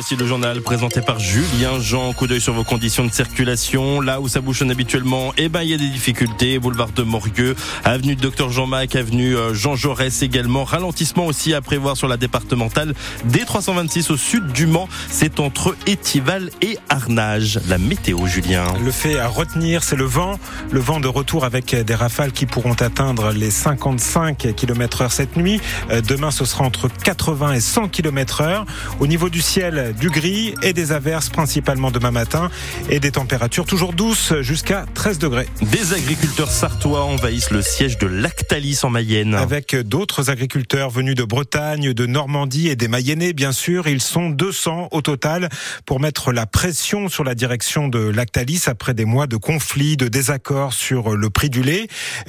voici le journal présenté par Julien Jean. Coup d'œil sur vos conditions de circulation. Là où ça bouchonne habituellement, eh ben, il y a des difficultés. Boulevard de Morgueux, avenue Docteur Jean-Mac, avenue euh, Jean Jaurès également. Ralentissement aussi à prévoir sur la départementale D326 au sud du Mans. C'est entre Étival et Arnage. La météo, Julien. Le fait à retenir, c'est le vent. Le vent de retour avec des rafales qui pourront atteindre les 55 km heure cette nuit. Euh, demain, ce sera entre 80 et 100 km heure. Au niveau du ciel, du gris et des averses principalement demain matin et des températures toujours douces jusqu'à 13 degrés. Des agriculteurs sartois envahissent le siège de Lactalis en Mayenne. Avec d'autres agriculteurs venus de Bretagne, de Normandie et des Mayennais, bien sûr. Ils sont 200 au total pour mettre la pression sur la direction de Lactalis après des mois de conflits, de désaccords sur le prix du lait.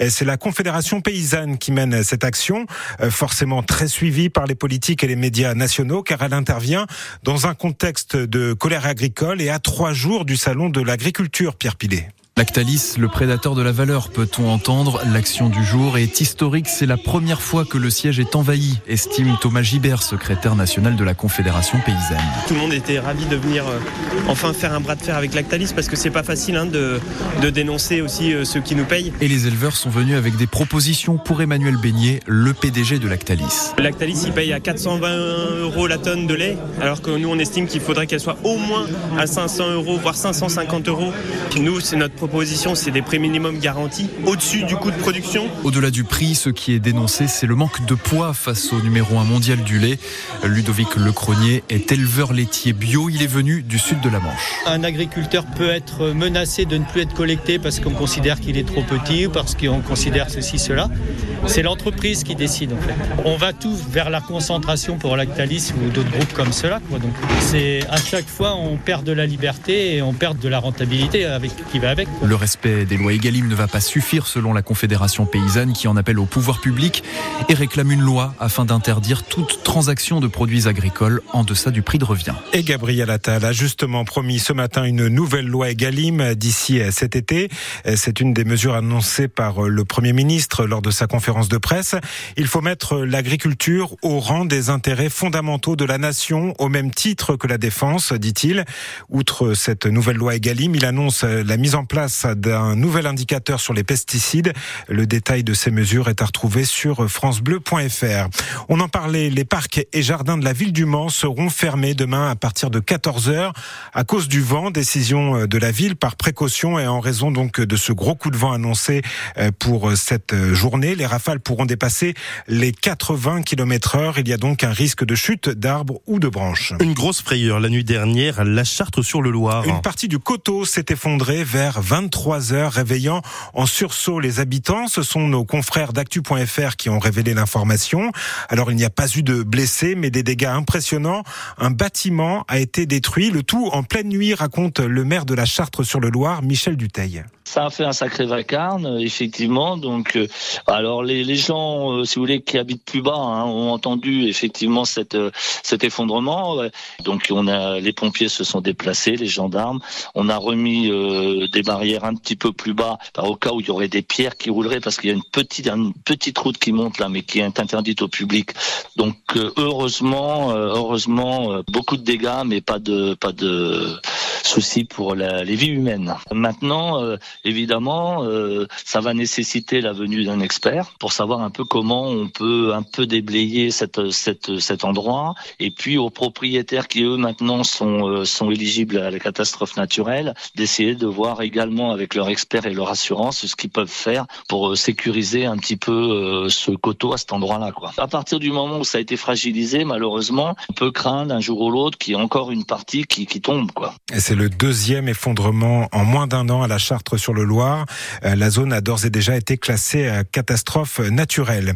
C'est la Confédération paysanne qui mène cette action, euh, forcément très suivie par les politiques et les médias nationaux, car elle intervient dans un contexte de colère agricole et à trois jours du salon de l'agriculture, Pierre Pilet. Lactalis, le prédateur de la valeur, peut-on entendre L'action du jour est historique. C'est la première fois que le siège est envahi, estime Thomas Gibert, secrétaire national de la Confédération paysanne. Tout le monde était ravi de venir euh, enfin faire un bras de fer avec Lactalis parce que c'est pas facile hein, de, de, dénoncer aussi euh, ceux qui nous payent. Et les éleveurs sont venus avec des propositions pour Emmanuel Beignet, le PDG de Lactalis. Lactalis, il paye à 420 euros la tonne de lait, alors que nous, on estime qu'il faudrait qu'elle soit au moins à 500 euros, voire 550 euros. Nous, c'est notre proposition, c'est des prix minimums garantis au-dessus du coût de production. Au-delà du prix, ce qui est dénoncé, c'est le manque de poids face au numéro 1 mondial du lait. Ludovic Lecronier est éleveur laitier bio. Il est venu du sud de la Manche. Un agriculteur peut être menacé de ne plus être collecté parce qu'on considère qu'il est trop petit ou parce qu'on considère ceci, cela. C'est l'entreprise qui décide en fait. On va tous vers la concentration pour Lactalis ou d'autres groupes comme cela. Quoi. Donc c'est à chaque fois on perd de la liberté et on perd de la rentabilité avec qui va avec. Le respect des lois Egalim ne va pas suffire selon la Confédération paysanne qui en appelle au pouvoir public et réclame une loi afin d'interdire toute transaction de produits agricoles en deçà du prix de revient. Et Gabriel Attal a justement promis ce matin une nouvelle loi Egalim d'ici cet été. C'est une des mesures annoncées par le Premier ministre lors de sa conférence de presse. Il faut mettre l'agriculture au rang des intérêts fondamentaux de la nation au même titre que la défense, dit-il. Outre cette nouvelle loi Egalim, il annonce la mise en place d'un nouvel indicateur sur les pesticides. Le détail de ces mesures est à retrouver sur francebleu.fr. On en parlait, les parcs et jardins de la ville du Mans seront fermés demain à partir de 14h à cause du vent. Décision de la ville par précaution et en raison donc de ce gros coup de vent annoncé pour cette journée. Les rafales pourront dépasser les 80 km heure. Il y a donc un risque de chute d'arbres ou de branches. Une grosse frayeur la nuit dernière à la Chartre sur le Loir. Une partie du coteau s'est effondrée vers 23 heures, réveillant en sursaut les habitants. Ce sont nos confrères d'actu.fr qui ont révélé l'information. Alors il n'y a pas eu de blessés, mais des dégâts impressionnants. Un bâtiment a été détruit, le tout en pleine nuit, raconte le maire de la Chartre sur le Loir, Michel Duteil. Ça a fait un sacré vacarme, effectivement. Donc, euh, alors les, gens, euh, si vous voulez, qui habitent plus bas, hein, ont entendu effectivement cette, euh, cet effondrement. Donc, on a les pompiers se sont déplacés, les gendarmes. On a remis euh, des barrières un petit peu plus bas, au cas où il y aurait des pierres qui rouleraient, parce qu'il y a une petite, une petite route qui monte là, mais qui est interdite au public. Donc, heureusement, heureusement, beaucoup de dégâts, mais pas de, pas de soucis pour les vies humaines. Maintenant, euh, évidemment, euh, ça va nécessiter la venue d'un expert pour savoir un peu comment on peut un peu déblayer cette, cette, cet endroit. Et puis aux propriétaires qui eux maintenant sont, euh, sont éligibles à la catastrophe naturelle, d'essayer de voir également avec leur expert et leur assurance ce qu'ils peuvent faire pour sécuriser un petit peu ce coteau à cet endroit-là. À partir du moment où ça a été fragilisé, malheureusement, on peut craindre un jour ou l'autre qu'il y ait encore une partie qui, qui tombe. Quoi. Et c'est le deuxième effondrement en moins d'un an à la Chartre sur le Loir. La zone a d'ores et déjà été classée à catastrophe naturelle.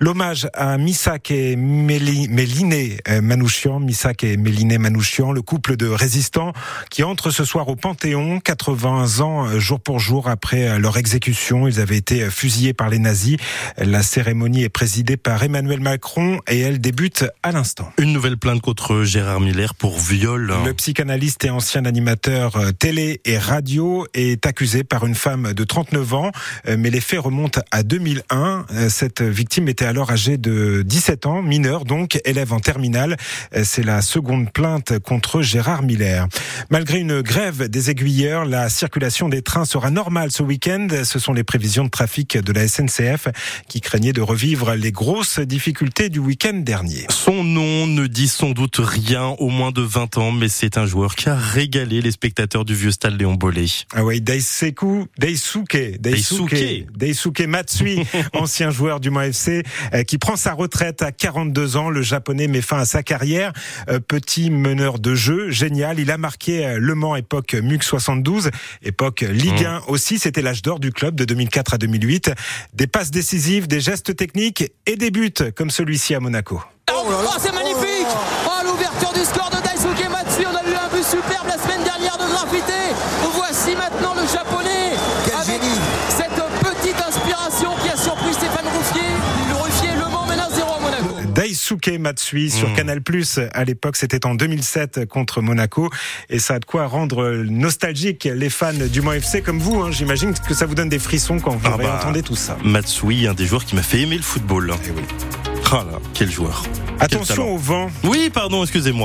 L'hommage à Missak et Méliné Manouchian, Missak et Méliné Manouchian, le couple de résistants qui entrent ce soir au Panthéon, 80 ans jour pour jour après leur exécution. Ils avaient été fusillés par les nazis. La cérémonie est présidée par Emmanuel Macron et elle débute à l'instant. Une nouvelle plainte contre Gérard Miller pour viol. Le psychanalyste et ancien animateur télé et radio est accusé par une femme de 39 ans, mais les faits remontent à 2001. Cette victime était alors âgée de 17 ans, mineure donc, élève en terminale. C'est la seconde plainte contre Gérard Miller. Malgré une grève des aiguilleurs, la circulation des trains sera normale ce week-end. Ce sont les prévisions de trafic de la SNCF qui craignait de revivre les grosses difficultés du week-end dernier. Son nom ne dit sans doute rien au moins de 20 ans, mais c'est un joueur qui a régalé les spectateurs du vieux stade Léon Bollet. Ah oui, Daisuke, Daisuke, Daisuke, Daisuke Matsui, ancien joueur du Mans FC, euh, qui prend sa retraite à 42 ans. Le japonais met fin à sa carrière. Euh, petit meneur de jeu, génial. Il a marqué euh, Le Mans époque MUC 72, époque Ligue 1 mmh. aussi. C'était l'âge d'or du club de 2004 à 2008. Des passes décisives, des gestes techniques et des buts comme celui-ci à Monaco. Oh, oh c'est magnifique Oh l'ouverture du score de Daisuke Matsui, on a eu un but superbe Daisuke Matsui sur mmh. Canal+, à l'époque c'était en 2007 contre Monaco et ça a de quoi rendre nostalgique les fans du Mans FC comme vous. Hein. J'imagine que ça vous donne des frissons quand vous ah bah, entendez tout ça. Matsui, un des joueurs qui m'a fait aimer le football. Et eh oui. Ah là, quel joueur. Attention au vent. Oui, pardon, excusez-moi.